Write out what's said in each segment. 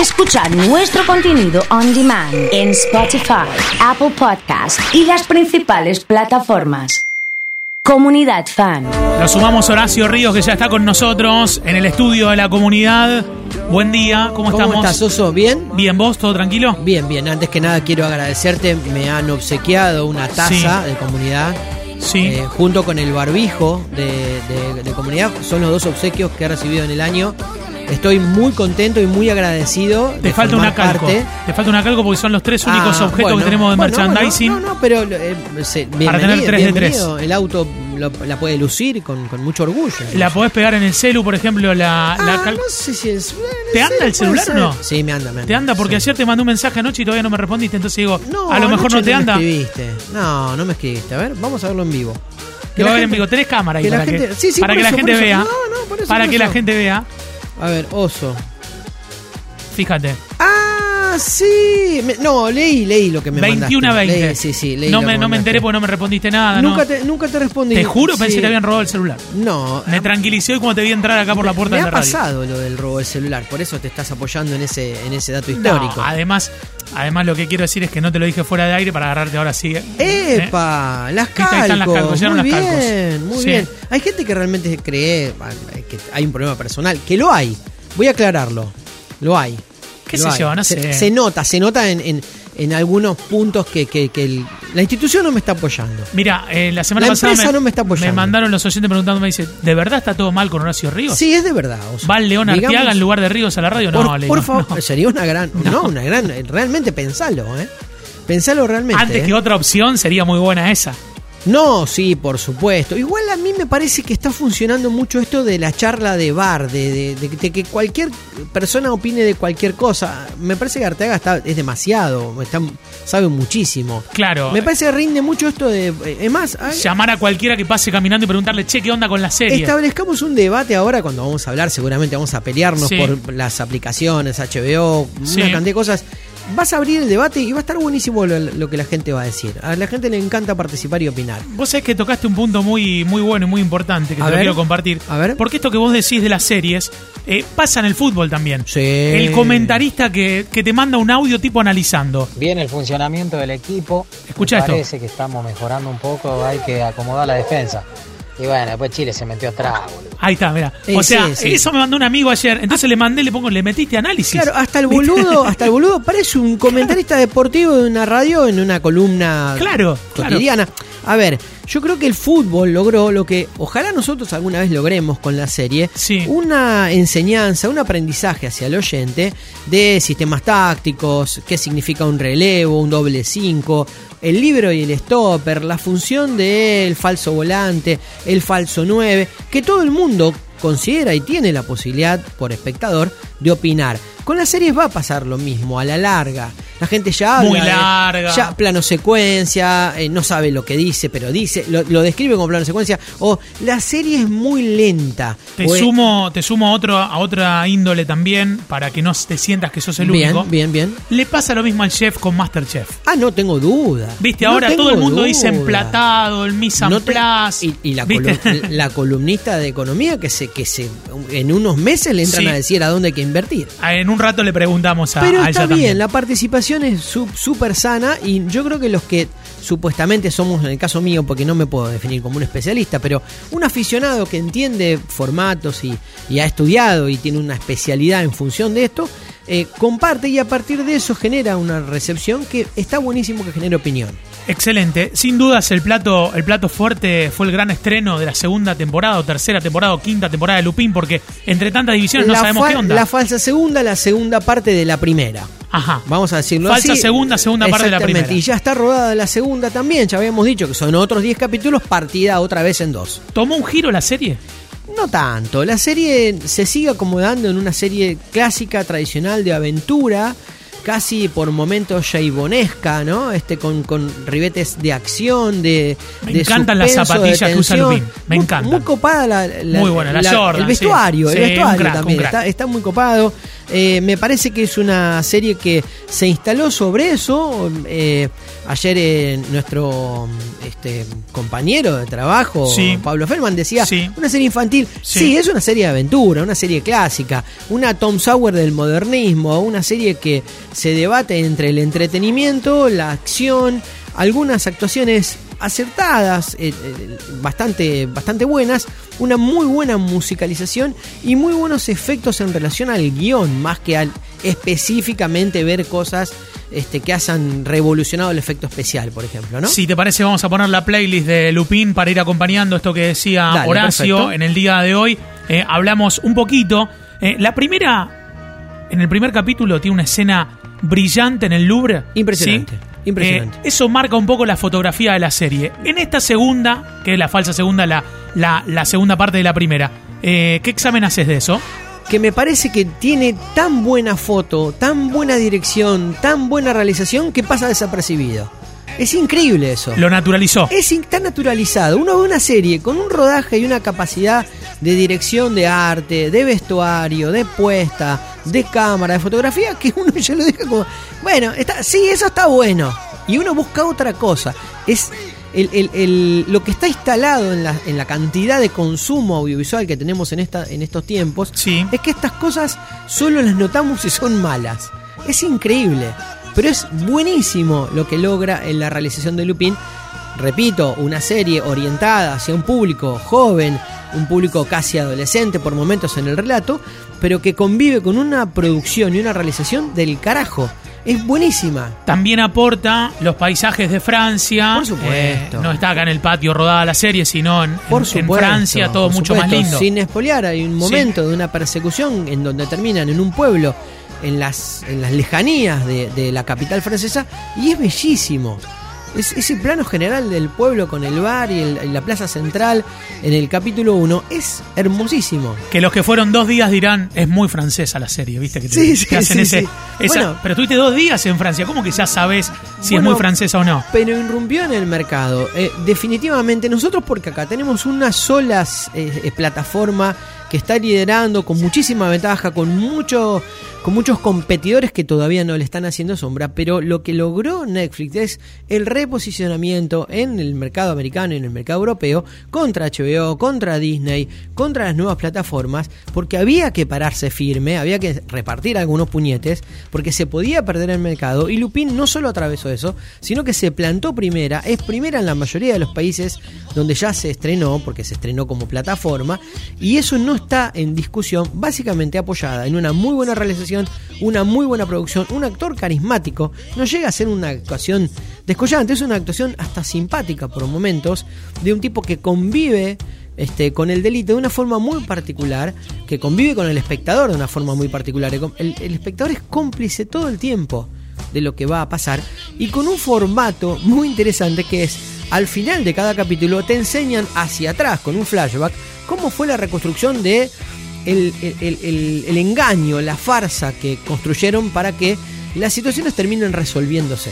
Escuchar nuestro contenido on demand en Spotify, Apple Podcast y las principales plataformas. Comunidad Fan. Lo sumamos Horacio Ríos, que ya está con nosotros en el estudio de la comunidad. Buen día, ¿cómo, ¿Cómo estamos? estás, Oso? ¿Bien? Bien, ¿vos? ¿Todo tranquilo? Bien, bien. Antes que nada quiero agradecerte. Me han obsequiado una taza Sí. de comunidad. Sí. eh, junto con el barbijo de, de- de comunidad. Son los dos obsequios que he recibido en el año. Estoy muy contento y muy agradecido. Te de falta una calco. parte. Te falta una calco porque son los tres únicos Ah, objetos bueno, que tenemos de bueno, merchandising. bueno, no, no, pero eh, se- Para tener tres de tres. El auto lo- la puede lucir con, con mucho orgullo. La podés pegar en el celu, por ejemplo, la, la Ah, no sé si es. ¿Te no anda el celular o no? Sí, me anda, me anda. Te anda porque sí. ayer te mandé un mensaje anoche y todavía no me respondiste, entonces digo, No, a lo mejor no te me anda. escribiste. No, no me escribiste. A ver, vamos a verlo en vivo. Que Lo va a ver en vivo. Tenés cámara ahí para, que, la gente vea. No, no, para que la gente vea. A ver, oso. Fíjate. Ah, sí. Me- no, leí, leí lo que me 21 a mandaste. 20. Leí, sí, sí, leí no, lo me, que no me mandaste. enteré porque no me respondiste nada. Nunca, ¿no? te, nunca te respondí. Te juro, pensé Sí. que te habían robado el celular. No, Me tranquilicé hoy cuando te vi entrar acá por la puerta me de ha la radio. pasado lo del robo del celular. Por eso te estás apoyando en ese, en ese dato No, histórico. además, además lo que quiero decir es que no te lo dije fuera de aire para agarrarte ahora sí. ¿eh? ¡Epa! Las Viste, ahí están las calcos. calcos, llegaron muy las calcos. bien, muy Sí. bien. Hay gente que realmente cree ah, que hay un problema personal, que lo hay. Voy a aclararlo. Lo hay. ¿Qué sé hay. yo? No se, sé. se nota, se nota en, en- en algunos puntos que, que- que el- la institución no me está apoyando. Mira, eh, la semana La pasada empresa no me está apoyando. me mandaron los oyentes preguntándome, dice, ¿de verdad está todo mal con Horacio Ríos? Sí, es de verdad. o sea, ¿Va el León digamos- Arteaga en lugar de Ríos a la radio? No, por, le por digo, favor, no. sería una gran. No. No. una gran. Realmente pensalo, ¿eh? Pensalo realmente. Antes ¿eh? que otra opción sería muy buena esa. No, sí, por supuesto. Igual a mí me parece que está funcionando mucho esto de la charla de bar, de, de- de- de que cualquier persona opine de cualquier cosa. Me parece que Arteaga está, es demasiado, está, sabe muchísimo. Claro. Me parece que rinde mucho esto de... Es más, hay- Llamar a cualquiera que pase caminando y preguntarle, che, ¿qué onda con la serie? establezcamos un debate ahora cuando vamos a hablar, seguramente vamos a pelearnos Sí. por las aplicaciones, HBO, Sí. una cantidad de cosas. Vas a abrir el debate y va a estar buenísimo lo, lo que la gente va a decir. A la gente le encanta participar y opinar. Vos sabés que tocaste un punto muy, muy bueno y muy importante que A te lo quiero compartir. A ver. Porque esto que vos decís de las series eh, pasa en el fútbol también. Sí. El comentarista que, que te manda un audio tipo analizando. Bien el funcionamiento del equipo. Escucha Me esto. Parece que estamos mejorando un poco, hay que acomodar la defensa. Y bueno, después Chile se metió atrás, boludo. Ahí está, mira. O sea, sí, sí. eso me mandó un amigo ayer. Entonces le mandé, le pongo, le metiste análisis. Claro, hasta el boludo, hasta el boludo parece un comentarista deportivo de una radio en una columna Claro, claro. cotidiana. A ver, yo creo que el fútbol logró lo que ojalá nosotros alguna vez logremos con la serie, Sí. una enseñanza, un aprendizaje hacia el oyente de sistemas tácticos, qué significa un relevo, un doble 5, el libro y el stopper, la función del falso volante, el falso 9, que todo el mundo considera y tiene la posibilidad por espectador de opinar. Con las series va a pasar lo mismo, a la larga. La gente ya habla. Muy de- larga. ya plano secuencia, eh, no sabe lo que dice, pero dice, lo, lo describe como plano secuencia. O la serie es muy lenta. Te o es- sumo, te sumo a, otro, a otra índole también para que no te sientas que sos el bien, único. bien, bien. Le pasa lo mismo al chef con Masterchef. Ah, no tengo duda. Viste, No ahora todo el mundo duda. dice emplatado, el mise en No te- y, y la, colu- la columnista de economía que se que se en unos meses le entran Sí. a decir a dónde hay que invertir. en un rato le preguntamos a, Pero a está ella bien, también. la participación es súper sana y yo creo que los que supuestamente somos, en el caso mío, porque no me puedo definir como un especialista, pero un aficionado que entiende formatos y, y ha estudiado y tiene una especialidad en función de esto, eh, comparte y a partir de eso genera una recepción que está buenísimo que genere opinión. Excelente. Sin dudas el plato, el plato fuerte fue el gran estreno de la segunda temporada, o tercera temporada, o quinta temporada de Lupín, porque entre tantas divisiones no sabemos qué onda. La falsa segunda, la segunda parte de la primera. Ajá. Vamos a decirlo Falsa así. segunda, segunda parte de la primera. Y ya está rodada la segunda también. Ya habíamos dicho que son otros 10 capítulos partida otra vez en dos. ¿Tomó un giro la serie? No tanto. La serie se sigue acomodando en una serie clásica, tradicional de aventura, casi por momentos jaibonesca, ¿no? Este con, con ribetes de acción, de Me de encantan las zapatillas de que usa. Lupin, me Muy- encantan. Muy copada la, la- Muy buena, la Jordan, el vestuario, sí. el vestuario crack, también está, está muy copado. Eh, me parece que es una serie que se instaló sobre eso. Eh, ayer eh, nuestro este, compañero de trabajo, Sí. Pablo Feldman, decía, Sí. una serie infantil. Sí. sí, es una serie de aventura, una serie clásica, una Tom Sawyer del modernismo, una serie que se debate entre el entretenimiento, la acción, algunas actuaciones acertadas, eh, eh, bastante, bastante buenas, una muy buena musicalización y muy buenos efectos en relación al guion, más que al específicamente ver cosas este, que hayan revolucionado el efecto especial, por ejemplo, ¿no? Si te parece, vamos a poner la playlist de Lupin para ir acompañando esto que decía Dale, Horacio perfecto. en el día de hoy. Eh, hablamos un poquito. La primera, en el primer capítulo, tiene una escena brillante en el Louvre. Impresionante, ¿sí? impresionante. Eh, eso marca un poco la fotografía de la serie. En esta segunda, que es la falsa segunda, la, la, la segunda parte de la primera, eh, ¿qué examen haces de eso? que me parece que tiene tan buena foto, tan buena dirección, tan buena realización que pasa desapercibido. Es increíble eso. Lo naturalizó. Es tan naturalizado. Uno ve una serie con un rodaje y una capacidad de dirección de arte, de vestuario, de puesta, de cámara, de fotografía, que uno ya lo deja como. Bueno, está, sí, eso está bueno. Y uno busca otra cosa. Es el- el- el- lo que está instalado en la, en la cantidad de consumo audiovisual que tenemos en, esta, en estos tiempos. Sí. Es que estas cosas solo las notamos si son malas. Es increíble. Pero es buenísimo lo que logra en la realización de Lupin. Repito, una serie orientada hacia un público joven, un público casi adolescente por momentos en el relato, pero que convive con una producción y una realización del carajo. Es buenísima. También aporta los paisajes de Francia. Por supuesto. Eh, no está acá en el patio rodada la serie, sino en, Por en- en supuesto, Francia, todo mucho más lindo. Sin espolear, hay un Sí. momento de una persecución en donde terminan en un pueblo, en las, en las lejanías de, de la capital francesa, y es bellísimo. Es, ese plano general del pueblo con el bar y, el- y la plaza central en el capítulo 1 es hermosísimo. Que los que fueron dos días dirán, es muy francesa la serie, ¿viste? Que te, Sí, sí, hacen sí, ese. esa- Bueno. pero tuviste dos días en Francia, ¿cómo que ya sabes si es muy francesa o no? Pero irrumpió en el mercado. Eh, definitivamente, nosotros porque acá tenemos una sola eh, plataforma que está liderando con muchísima ventaja, con mucho, con muchos competidores que todavía no le están haciendo sombra, pero lo que logró Netflix es el reposicionamiento en el mercado americano y en el mercado europeo contra HBO, contra Disney, contra las nuevas plataformas, porque había que pararse firme, había que repartir algunos puñetes, porque se podía perder el mercado y Lupin no solo atravesó eso, sino que se plantó primera, es primera en la mayoría de los países donde ya se estrenó, porque se estrenó como plataforma, y eso no está en discusión, básicamente apoyada en una muy buena realización, una muy buena producción, un actor carismático, no llega a ser una actuación descollante, es una actuación hasta simpática por momentos, de un tipo que convive este, con el delito de una forma muy particular, que convive con el espectador de una forma muy particular. El, el espectador es cómplice todo el tiempo de lo que va a pasar y con un formato muy interesante que es al final de cada capítulo te enseñan hacia atrás con un flashback cómo fue la reconstrucción de el, el- engaño, la farsa que construyeron para que las situaciones terminen resolviéndose.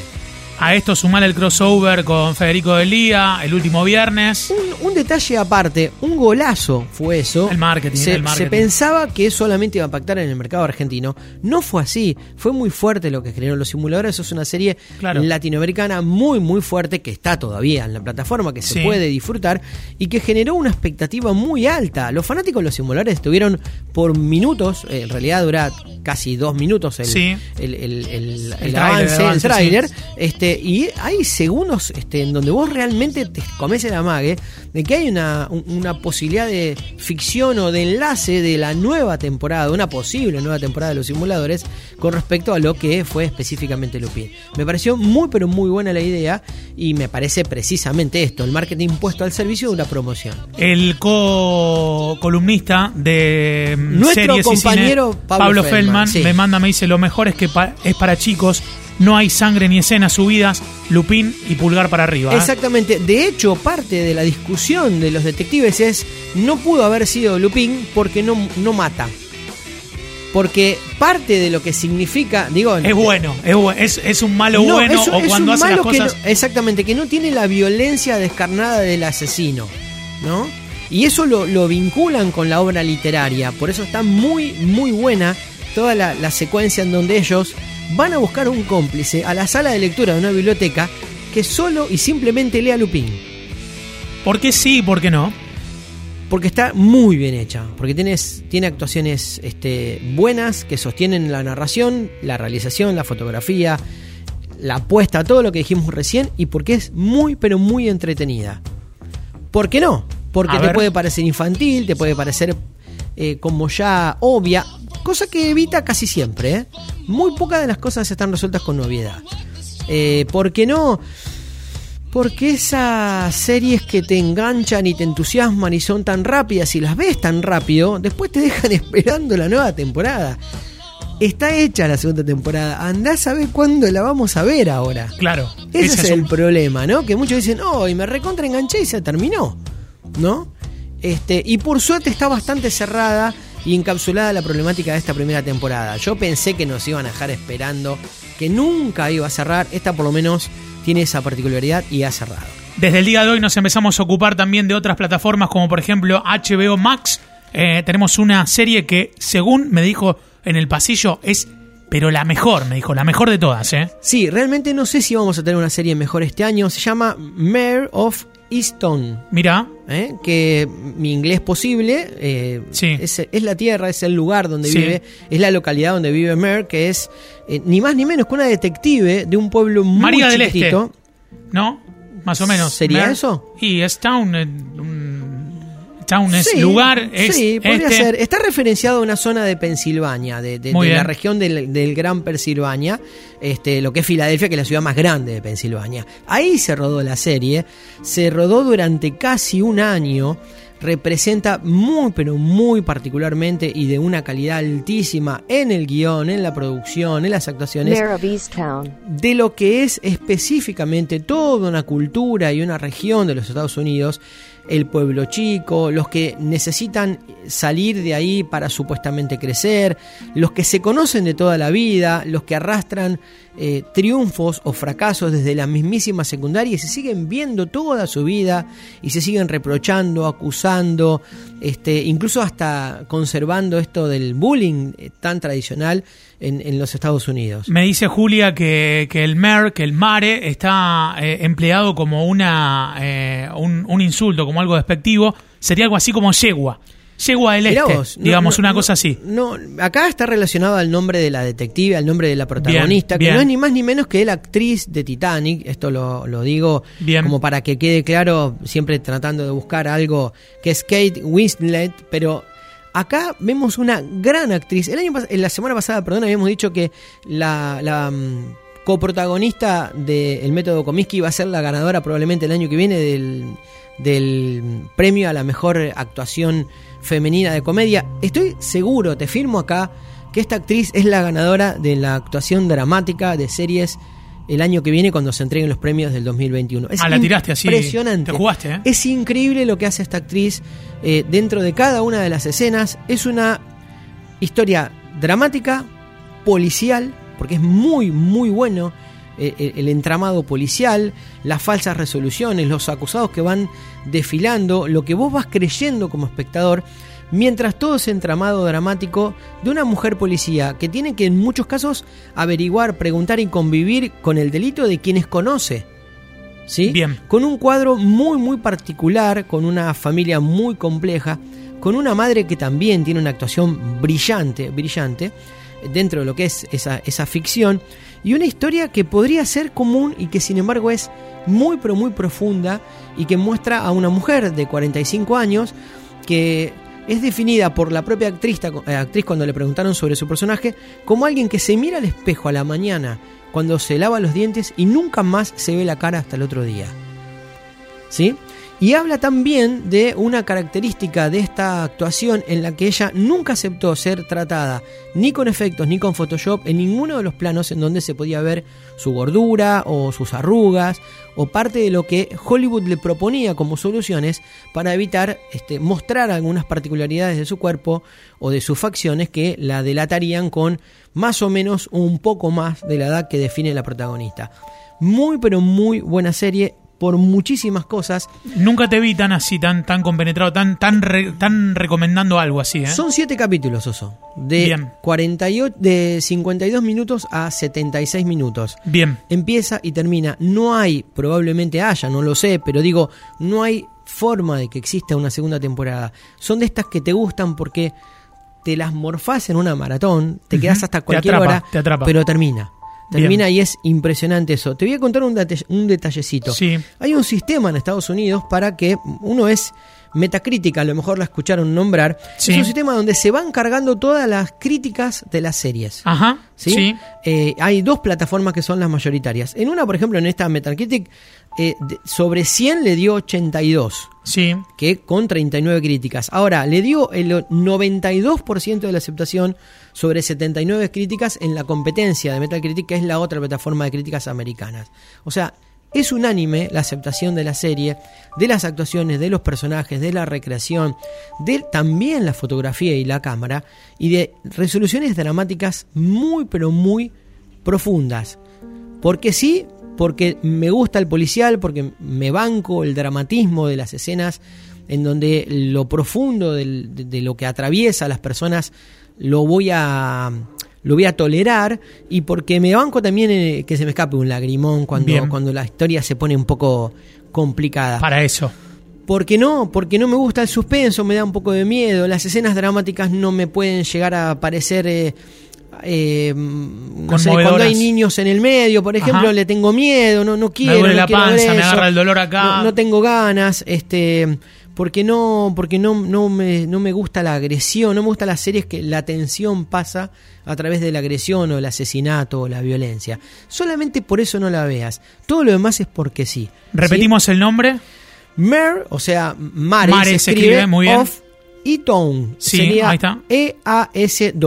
A esto sumar el crossover con Federico Delía el último viernes. Un, un detalle aparte, un golazo fue eso. El marketing, Se, el marketing. se pensaba que solamente iba a impactar en el mercado argentino. No fue así. Fue muy fuerte lo que generaron los simuladores. Eso es una serie Claro. latinoamericana muy, muy fuerte que está todavía en la plataforma, que se Sí. puede disfrutar y que generó una expectativa muy alta. Los fanáticos de los simuladores estuvieron por minutos, eh, en realidad dura casi dos minutos el, Sí. el, el- el- El el avance, el el avance, tráiler. sí. Este, y hay segundos este, en donde vos realmente te comes el amague de que hay una, un- una posibilidad de ficción o de enlace de la nueva temporada, una posible nueva temporada de los simuladores con respecto a lo que fue específicamente Lupin. Me pareció muy pero muy buena la idea y me parece precisamente esto, el marketing puesto al servicio de una promoción. El co-columnista de mm, Nuestro series y cine, compañero Pablo Feldman, Feldman, sí. me manda, me dice, lo mejor es que pa- es para chicos, no hay sangre ni escenas subidas, Lupín y pulgar para arriba. ¿eh? Exactamente. De hecho, parte de la discusión de los detectives es no pudo haber sido Lupin porque no, no mata. Porque parte de lo que significa, digo, Es bueno, es, es, es un malo no, bueno es o cuando un hace las malo que cosas. no- exactamente, que no tiene la violencia descarnada del asesino, ¿no? Y eso lo, lo vinculan con la obra literaria, por eso está muy, muy buena toda la, la secuencia en donde ellos van a buscar un cómplice a la sala de lectura de una biblioteca que solo y simplemente lea Lupin. ¿Por qué sí y por qué no? Porque está muy bien hecha, porque tienes, tiene actuaciones este, buenas que sostienen la narración, la realización, la fotografía, la apuesta, todo lo que dijimos recién, y porque es muy, pero muy entretenida. ¿Por qué no? Porque A te ver. puede parecer infantil, te puede parecer eh, como ya obvia, cosa que evita casi siempre. ¿eh? Muy pocas de las cosas están resueltas con novedad. Eh, ¿Por qué no? Porque esas series que te enganchan y te entusiasman y son tan rápidas y las ves tan rápido, después te dejan esperando la nueva temporada. Está hecha la segunda temporada. Andá a saber cuándo la vamos a ver ahora. Claro. Ese ese es el un- problema, ¿no? Que muchos dicen, oh, y me recontra enganché y se terminó, ¿no? Este, y por suerte está bastante cerrada y encapsulada la problemática de esta primera temporada. Yo pensé que nos iban a dejar esperando, que nunca iba a cerrar. Esta por lo menos tiene esa particularidad y ha cerrado. Desde el día de hoy nos empezamos a ocupar también de otras plataformas como por ejemplo HBO Max. Eh, tenemos una serie que según me dijo en el pasillo es pero la mejor, me dijo, la mejor de todas, ¿eh? Sí, realmente no sé si vamos a tener una serie mejor este año. Se llama Mayor of Easton. Mira, ¿eh? que mi inglés posible eh, Sí. es, es la tierra, es el lugar donde Sí. vive, es la localidad donde vive Mer, que es eh, ni más ni menos que una detective de un pueblo muy María del Este. ¿no? Más o menos. ¿Sería Mer- eso? Y es town, un- town es Sí, lugar, es sí, podría este. ser. Está referenciado a una zona de Pensilvania, de, de- Muy de la región del, del Gran Pensilvania, este, lo que es Filadelfia, que es la ciudad más grande de Pensilvania. Ahí se rodó la serie, se rodó durante casi un año, representa muy, pero muy particularmente y de una calidad altísima en el guion, en la producción, en las actuaciones de lo que es específicamente toda una cultura y una región de los Estados Unidos, el pueblo chico, los que necesitan salir de ahí para supuestamente crecer, los que se conocen de toda la vida, los que arrastran eh, triunfos o fracasos desde la mismísima secundaria y se siguen viendo toda su vida y se siguen reprochando, acusando, este, incluso hasta conservando esto del bullying eh, tan tradicional en, en los Estados Unidos. Me dice Julia que, que el mer, que el mare, está eh, empleado como una eh, un, un insulto, como algo despectivo. Sería algo así como yegua. Yegua del Mirá este, vos, no, digamos, no, una no, cosa así. No, acá está relacionado al nombre de la detective, al nombre de la protagonista, Bien, que bien. no es ni más ni menos que la actriz de Titanic. Esto lo, lo digo Bien. como para que quede claro, siempre tratando de buscar algo que es Kate Winslet, pero acá vemos una gran actriz. El año en la semana pasada, perdón, habíamos dicho que la, la, mm, coprotagonista de El método Comiskey va a ser la ganadora probablemente el año que viene del, del premio a la mejor actuación femenina de comedia. Estoy seguro, te firmo acá, que esta actriz es la ganadora de la actuación dramática de series el año que viene cuando se entreguen los premios del 2021. Es Ah, la tiraste así, Impresionante. te jugaste, ¿eh? Es increíble lo que hace esta actriz eh, dentro de cada una de las escenas. Es una historia dramática, policial, porque es muy, muy bueno eh, el, el entramado policial, las falsas resoluciones, los acusados que van desfilando, lo que vos vas creyendo como espectador, mientras todo ese entramado dramático de una mujer policía que tiene que en muchos casos averiguar, preguntar y convivir con el delito de quienes conoce. ¿Sí? Bien. Con un cuadro muy, muy particular, con una familia muy compleja, con una madre que también tiene una actuación brillante, brillante, dentro de lo que es esa, esa ficción, y una historia que podría ser común y que sin embargo es muy, pero muy profunda y que muestra a una mujer de 45 años que es definida por la propia actriz, eh, actriz cuando le preguntaron sobre su personaje como alguien que se mira al espejo a la mañana cuando se lava los dientes y nunca más se ve la cara hasta el otro día. ¿Sí? Y habla también de una característica de esta actuación en la que ella nunca aceptó ser tratada ni con efectos ni con Photoshop en ninguno de los planos en donde se podía ver su gordura o sus arrugas o parte de lo que Hollywood le proponía como soluciones para evitar este, mostrar algunas particularidades de su cuerpo o de sus facciones que la delatarían con más o menos un poco más de la edad que define la protagonista. Muy pero muy buena serie por muchísimas cosas. Nunca te vi tan así, tan, tan compenetrado, tan, tan, re- tan recomendando algo así, ¿eh? Son siete capítulos, Oso. De, Bien. 48, de 52 minutos a 76 minutos. Bien. Empieza y termina. No hay, probablemente haya, no lo sé, pero digo, no hay forma de que exista una segunda temporada. Son de estas que te gustan porque te las morfás en una maratón, te Ujú. quedas hasta Te cualquier atrapa, hora, te atrapa. pero termina. Bien. Termina y es impresionante eso. Te voy a contar un, date- un detallecito. Sí. Hay un sistema en Estados Unidos para que uno es Metacrítica, a lo mejor la escucharon nombrar. Sí. Es un sistema donde se van cargando todas las críticas de las series. Ajá. ¿sí? Sí. Eh, hay dos plataformas que son las mayoritarias. En una, por ejemplo, en esta Metacritic, eh, de- sobre 100 le dio 82, Sí. que con 39 críticas. Ahora, le dio el 92% de la aceptación sobre 79 críticas en la competencia de Metacritic, que es la otra plataforma de críticas americanas. O sea, es unánime la aceptación de la serie, de las actuaciones, de los personajes, de la recreación, de también la fotografía y la cámara, y de resoluciones dramáticas muy, pero muy profundas. Porque sí, porque me gusta el policial, porque me banco el dramatismo de las escenas en donde lo profundo de, de lo que atraviesa a las personas lo voy a lo voy a tolerar y porque me banco también eh, que se me escape un lagrimón cuando, Bien. cuando la historia se pone un poco complicada. Para eso. ¿Por qué no? Porque no me gusta el suspenso, me da un poco de miedo. Las escenas dramáticas no me pueden llegar a parecer. eh, eh, no sé, cuando hay niños en el medio, por ejemplo, Ajá. le tengo miedo, no, no quiero. duele no la panza, me agarra el dolor acá. No, no tengo ganas, este. Porque no, porque no, no, me, no me gusta la agresión, no me gusta las series que la tensión pasa a través de la agresión o el asesinato o la violencia. Solamente por eso no la veas. Todo lo demás es porque sí. ¿sí? Repetimos el nombre. Mer, o sea, Mare, Mare se se escribe, escribe, muy bien. Off y Tone. Sí, Sería ahí está. E-A-S-T-T-O-W-N.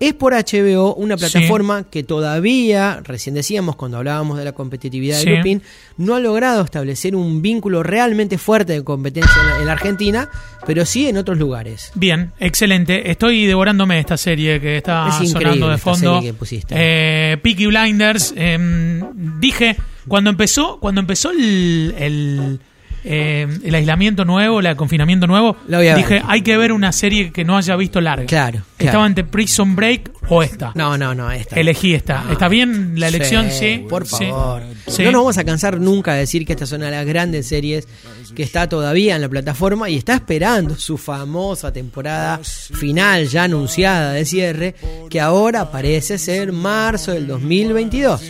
Es por HBO una plataforma que todavía, recién decíamos cuando hablábamos de la competitividad Sí. de Lupin, no ha logrado establecer un vínculo realmente fuerte de competencia en la, en la Argentina, pero sí en otros lugares. Bien, excelente. Estoy devorándome esta serie que está Es sonando de esta fondo. serie que pusiste. Eh, Peaky Blinders. eh, dije, cuando empezó, cuando empezó el, el, eh, el aislamiento nuevo, el confinamiento nuevo, dije, hay que ver una serie que no haya visto larga. Claro, claro. Estaba entre Prison Break o esta. No, no, no, esta. Elegí esta. No. ¿Está bien la elección? Sí. Por Sí. favor. Sí. No nos vamos a cansar nunca de decir que esta es una de las grandes series que está todavía en la plataforma y está esperando su famosa temporada final ya anunciada de cierre, que ahora parece ser marzo del 2022.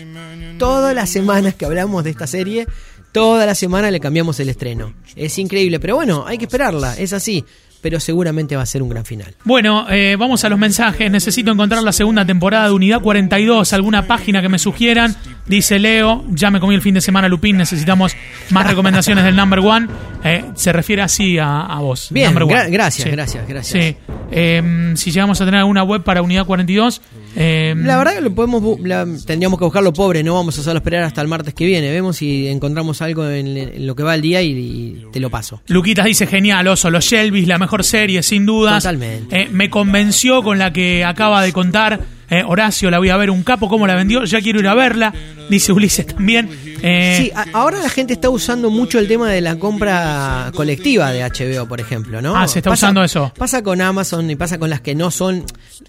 Todas las semanas que hablamos de esta serie, toda la semana le cambiamos el estreno. Es increíble, pero bueno, hay que esperarla, es así. Pero seguramente va a ser un gran final. Bueno, eh, vamos a los mensajes. Necesito encontrar la segunda temporada de Unidad 42. ¿Alguna página que me sugieran? Dice Leo, ya me comí el fin de semana Lupín, necesitamos más recomendaciones del number one. Eh, se refiere así a, a vos. Bien, number one. gra- gracias, Sí. gracias, gracias. Sí. Eh, si llegamos a tener alguna web para Unidad 42. eh, La verdad que lo podemos la- tendríamos que buscarlo pobre, no vamos a hacerlo esperar hasta el martes que viene. Vemos si encontramos algo en, en lo que va el día y, y te lo paso. Luquitas dice genial, oso, los Shelby's, la mejor serie, sin dudas. Totalmente. Eh, me convenció con la que acaba de contar eh, Horacio, la voy a ver un capo, cómo la vendió, ya quiero ir a verla, dice Ulises también. Eh, Sí, a- ahora la gente está usando mucho el tema de la compra colectiva de HBO, por ejemplo, ¿no? Ah, se está usando eso. Pasa con Amazon y pasa con las que no son.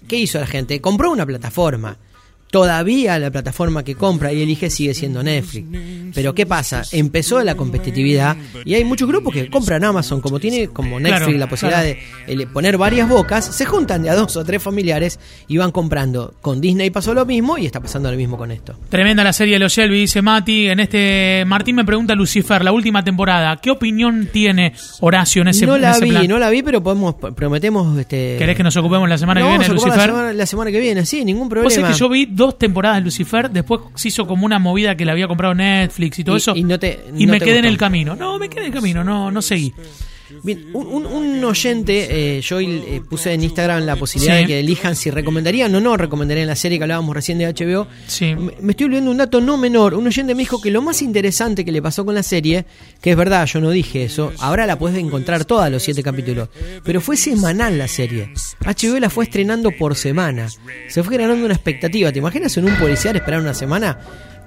¿Qué hizo la gente? Compró una plataforma. Todavía la plataforma que compra y elige sigue siendo Netflix. Pero ¿qué pasa? Empezó la competitividad y hay muchos grupos que compran Amazon, como tiene como Netflix Claro, la posibilidad claro. de eh, poner varias bocas, se juntan de a dos o tres familiares y van comprando. Con Disney pasó lo mismo y está pasando lo mismo con esto. Tremenda la serie de los Shelby, dice Mati. En este Martín me pregunta Lucifer, la última temporada. ¿Qué opinión tiene Horacio en ese, no en la ese vi, plan? no la vi, pero podemos prometemos este ¿Querés que nos ocupemos la semana No, que viene, Lucifer? La semana, la semana que viene, sí, ningún problema. es que yo vi dos temporadas de Lucifer, después se hizo como una movida que le había comprado Netflix y todo Y- eso. y no te- y no me te quedé en el camino. No, me quedé en el camino, no, no seguí. Bien, un, un- un oyente, eh, yo eh, puse en Instagram la posibilidad Sí. de que elijan si recomendarían o no recomendarían la serie que hablábamos recién de HBO. Sí. Me, me estoy olvidando un dato no menor. Un oyente me dijo que lo más interesante que le pasó con la serie, que es verdad, yo no dije eso, ahora la puedes encontrar toda los siete capítulos, pero fue semanal la serie. HBO la fue estrenando por semana. Se fue generando una expectativa. ¿Te imaginas en un policial esperar una semana?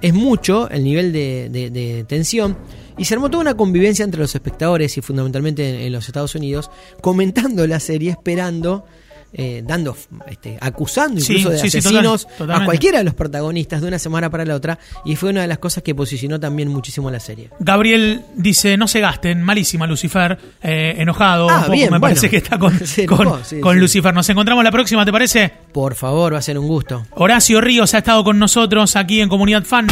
Es mucho el nivel de, de- de tensión. Y se armó toda una convivencia entre los espectadores y fundamentalmente en, en los Estados Unidos, comentando la serie, esperando, eh, dando, este, acusando Sí, incluso de sí, sí, asesinos total- a cualquiera de los protagonistas de una semana para la otra. Y fue una de las cosas que posicionó también muchísimo la serie. Gabriel dice, no se gasten, malísima Lucifer, eh, enojado, Ah, un poco, bien, me bueno. parece que está con, con. Lucifer. Nos encontramos la próxima, ¿te parece? Por favor, va a ser un gusto. Horacio Ríos ha estado con nosotros aquí en Comunidad Fan.